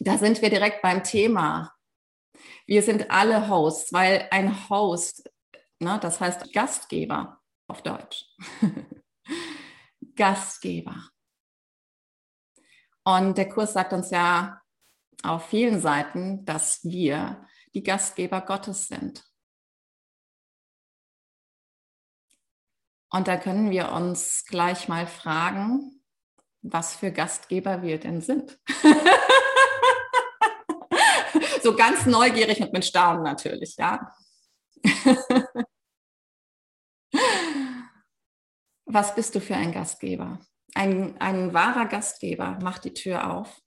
da sind wir direkt beim Thema. Wir sind alle Hosts, weil ein Host, ne, das heißt Gastgeber auf Deutsch. Gastgeber. Und der Kurs sagt uns ja auf vielen Seiten, dass wir die Gastgeber Gottes sind. Und da können wir uns gleich mal fragen, was für Gastgeber wir denn sind. so ganz neugierig und mit Staunen natürlich, ja. was bist du für ein Gastgeber? Ein, ein wahrer Gastgeber macht die Tür auf.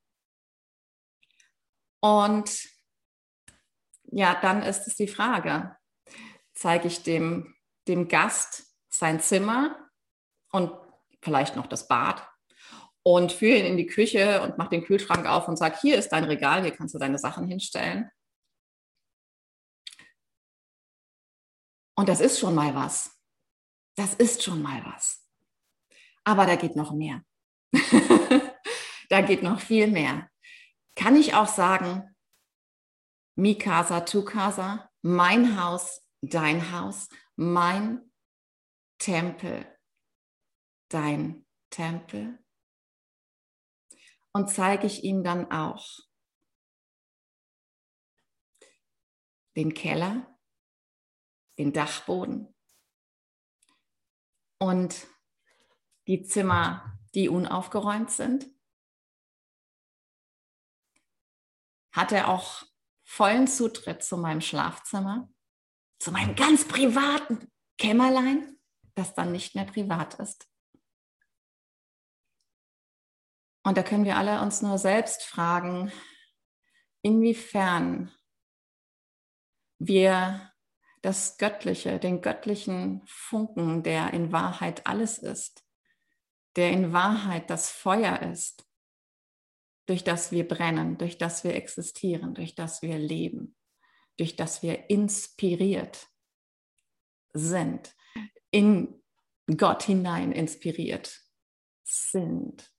Und ja, dann ist es die Frage, zeige ich dem, dem Gast sein Zimmer und vielleicht noch das Bad und führe ihn in die Küche und mache den Kühlschrank auf und sage, hier ist dein Regal, hier kannst du deine Sachen hinstellen. Und das ist schon mal was. Das ist schon mal was. Aber da geht noch mehr. da geht noch viel mehr. Kann ich auch sagen, mi casa, tu casa, mein Haus, dein Haus, mein Tempel, dein Tempel. Und zeige ich ihm dann auch den Keller, den Dachboden und die Zimmer, die unaufgeräumt sind. Hat er auch vollen Zutritt zu meinem Schlafzimmer, zu meinem ganz privaten Kämmerlein? das dann nicht mehr privat ist. Und da können wir alle uns nur selbst fragen, inwiefern wir das Göttliche, den göttlichen Funken, der in Wahrheit alles ist, der in Wahrheit das Feuer ist, durch das wir brennen, durch das wir existieren, durch das wir leben, durch das wir inspiriert sind, in Gott hinein inspiriert sind.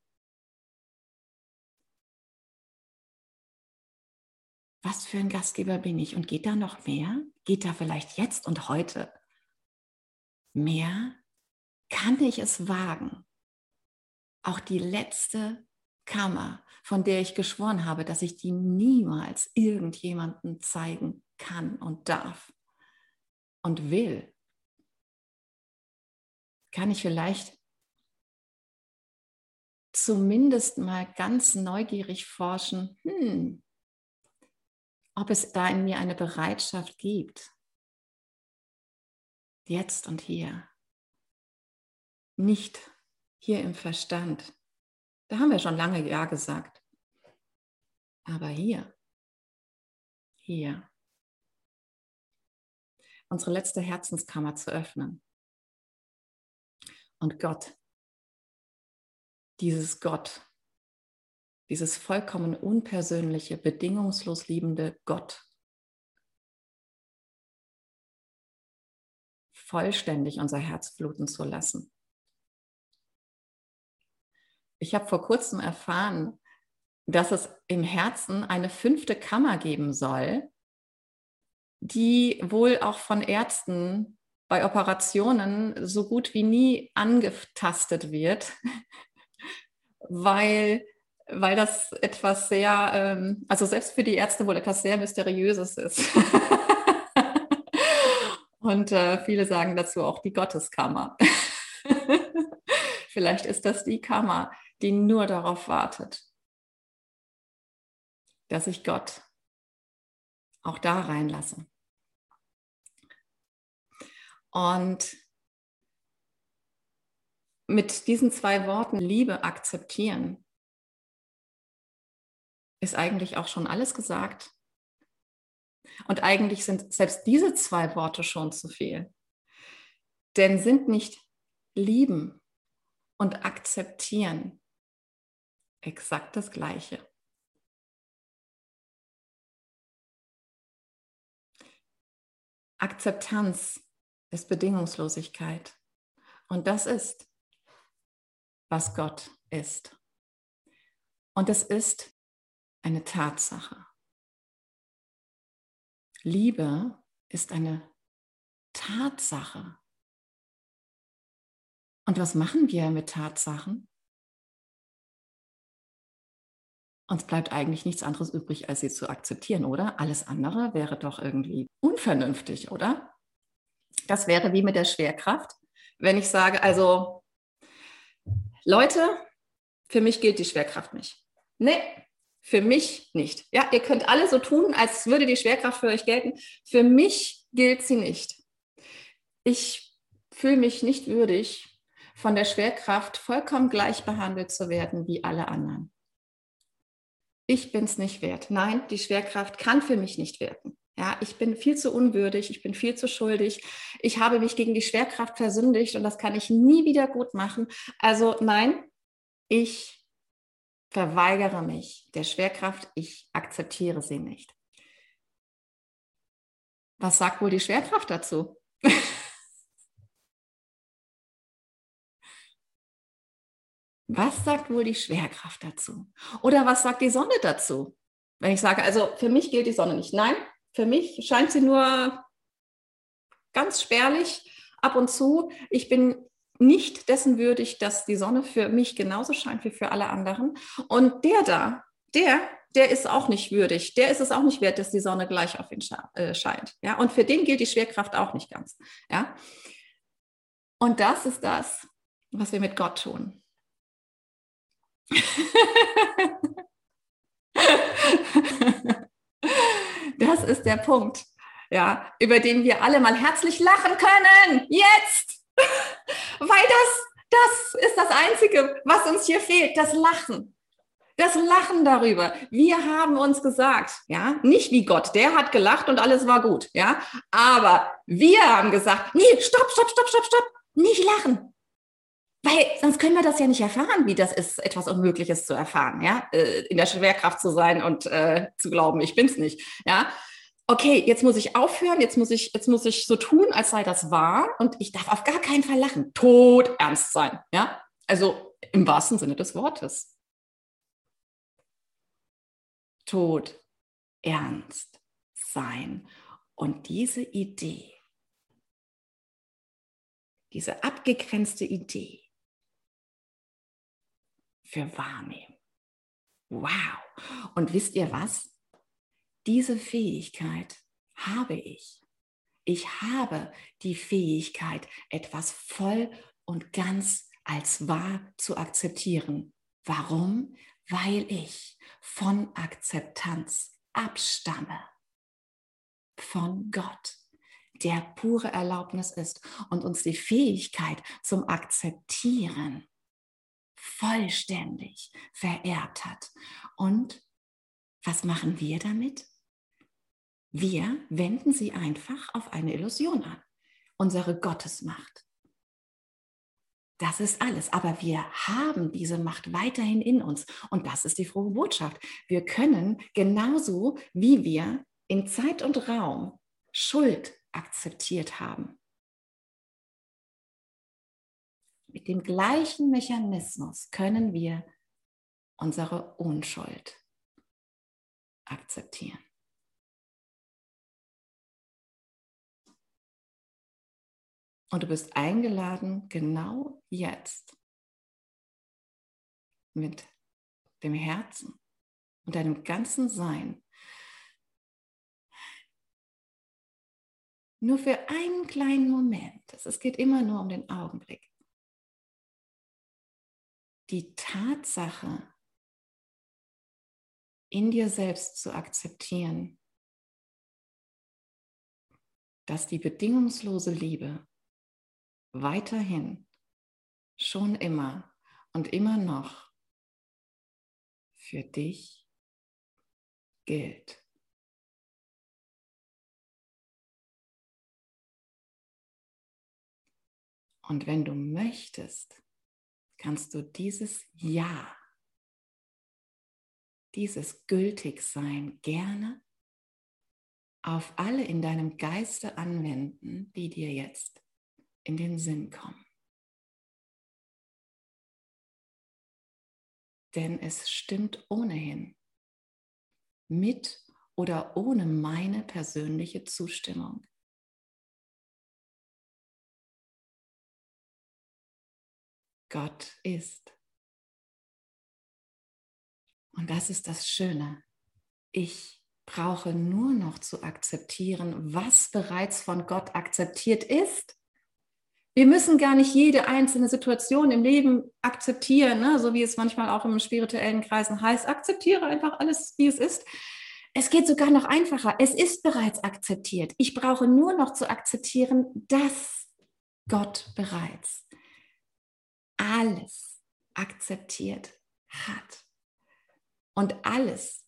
Was für ein Gastgeber bin ich? Und geht da noch mehr? Geht da vielleicht jetzt und heute mehr? Kann ich es wagen, auch die letzte Kammer, von der ich geschworen habe, dass ich die niemals irgendjemandem zeigen kann und darf und will, kann ich vielleicht zumindest mal ganz neugierig forschen, hm, ob es da in mir eine Bereitschaft gibt, jetzt und hier, nicht hier im Verstand. Da haben wir schon lange Ja gesagt. Aber hier, hier, unsere letzte Herzenskammer zu öffnen und Gott. Dieses Gott, dieses vollkommen unpersönliche, bedingungslos liebende Gott vollständig unser Herz bluten zu lassen. Ich habe vor kurzem erfahren, dass es im Herzen eine fünfte Kammer geben soll, die wohl auch von Ärzten bei Operationen so gut wie nie angetastet wird, weil, weil das etwas sehr, ähm, also selbst für die Ärzte wohl etwas sehr Mysteriöses ist. Und äh, viele sagen dazu auch die Gotteskammer. Vielleicht ist das die Kammer, die nur darauf wartet, dass ich Gott auch da reinlasse. Und mit diesen zwei Worten Liebe akzeptieren ist eigentlich auch schon alles gesagt. Und eigentlich sind selbst diese zwei Worte schon zu viel. Denn sind nicht lieben und akzeptieren exakt das Gleiche. Akzeptanz ist Bedingungslosigkeit. Und das ist, was Gott ist. Und es ist eine Tatsache. Liebe ist eine Tatsache. Und was machen wir mit Tatsachen? Uns bleibt eigentlich nichts anderes übrig, als sie zu akzeptieren, oder? Alles andere wäre doch irgendwie unvernünftig, oder? Das wäre wie mit der Schwerkraft. Wenn ich sage, also Leute, für mich gilt die Schwerkraft nicht. Nee, für mich nicht. Ja, ihr könnt alle so tun, als würde die Schwerkraft für euch gelten. Für mich gilt sie nicht. Ich fühle mich nicht würdig, von der Schwerkraft vollkommen gleich behandelt zu werden wie alle anderen. Ich bin es nicht wert. Nein, die Schwerkraft kann für mich nicht wirken. Ja, ich bin viel zu unwürdig, ich bin viel zu schuldig. Ich habe mich gegen die Schwerkraft versündigt und das kann ich nie wieder gut machen. Also nein, ich verweigere mich der Schwerkraft, ich akzeptiere sie nicht. Was sagt wohl die Schwerkraft dazu? Was sagt wohl die Schwerkraft dazu? Oder was sagt die Sonne dazu? Wenn ich sage, also für mich gilt die Sonne nicht. Nein, für mich scheint sie nur ganz spärlich ab und zu. Ich bin nicht dessen würdig, dass die Sonne für mich genauso scheint wie für alle anderen. Und der da, der, der ist auch nicht würdig. Der ist es auch nicht wert, dass die Sonne gleich auf ihn äh, scheint. Ja, und für den gilt die Schwerkraft auch nicht ganz. Ja, und das ist das, was wir mit Gott tun. das ist der Punkt, ja, über den wir alle mal herzlich lachen können. Jetzt! Weil das, das ist das Einzige, was uns hier fehlt, das Lachen. Das Lachen darüber. Wir haben uns gesagt, ja, nicht wie Gott, der hat gelacht und alles war gut, ja, aber wir haben gesagt, nee, stopp, stopp, stopp, stopp, stopp, nicht lachen. Weil sonst können wir das ja nicht erfahren, wie das ist, etwas Unmögliches zu erfahren, ja, äh, in der Schwerkraft zu sein und äh, zu glauben, ich bin's nicht, ja okay, jetzt muss ich aufhören, jetzt muss ich, jetzt muss ich so tun, als sei das wahr und ich darf auf gar keinen Fall lachen. Tot ernst sein, ja? Also im wahrsten Sinne des Wortes. Tot ernst sein. Und diese Idee, diese abgegrenzte Idee für wahrnehmen. Wow. Und wisst ihr was? Diese Fähigkeit habe ich. Ich habe die Fähigkeit, etwas voll und ganz als wahr zu akzeptieren. Warum? Weil ich von Akzeptanz abstamme. Von Gott, der pure Erlaubnis ist und uns die Fähigkeit zum Akzeptieren vollständig verehrt hat. Und was machen wir damit? Wir wenden sie einfach auf eine Illusion an, unsere Gottesmacht. Das ist alles. Aber wir haben diese Macht weiterhin in uns. Und das ist die frohe Botschaft. Wir können genauso, wie wir in Zeit und Raum Schuld akzeptiert haben, mit dem gleichen Mechanismus können wir unsere Unschuld akzeptieren. Und du bist eingeladen, genau jetzt mit dem Herzen und deinem ganzen Sein. Nur für einen kleinen Moment, es geht immer nur um den Augenblick, die Tatsache in dir selbst zu akzeptieren, dass die bedingungslose Liebe weiterhin, schon immer und immer noch für dich gilt. Und wenn du möchtest, kannst du dieses Ja, dieses Gültigsein gerne auf alle in deinem Geiste anwenden, die dir jetzt in den Sinn kommen. Denn es stimmt ohnehin, mit oder ohne meine persönliche Zustimmung. Gott ist. Und das ist das Schöne. Ich brauche nur noch zu akzeptieren, was bereits von Gott akzeptiert ist. Wir müssen gar nicht jede einzelne Situation im Leben akzeptieren, ne? so wie es manchmal auch im spirituellen Kreisen heißt. Akzeptiere einfach alles, wie es ist. Es geht sogar noch einfacher. Es ist bereits akzeptiert. Ich brauche nur noch zu akzeptieren, dass Gott bereits alles akzeptiert hat. Und alles,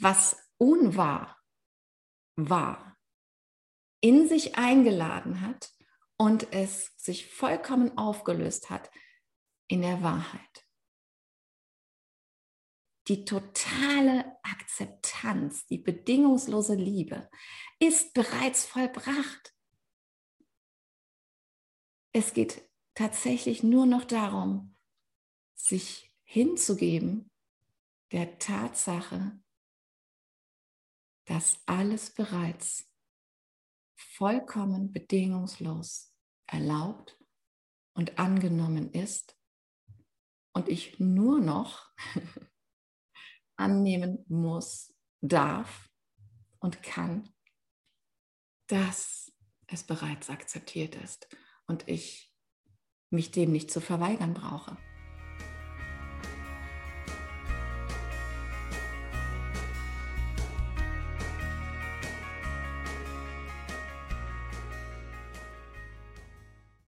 was unwahr war, in sich eingeladen hat und es sich vollkommen aufgelöst hat in der Wahrheit. Die totale Akzeptanz, die bedingungslose Liebe ist bereits vollbracht. Es geht tatsächlich nur noch darum, sich hinzugeben der Tatsache, dass alles bereits vollkommen bedingungslos erlaubt und angenommen ist und ich nur noch annehmen muss, darf und kann, dass es bereits akzeptiert ist und ich mich dem nicht zu verweigern brauche.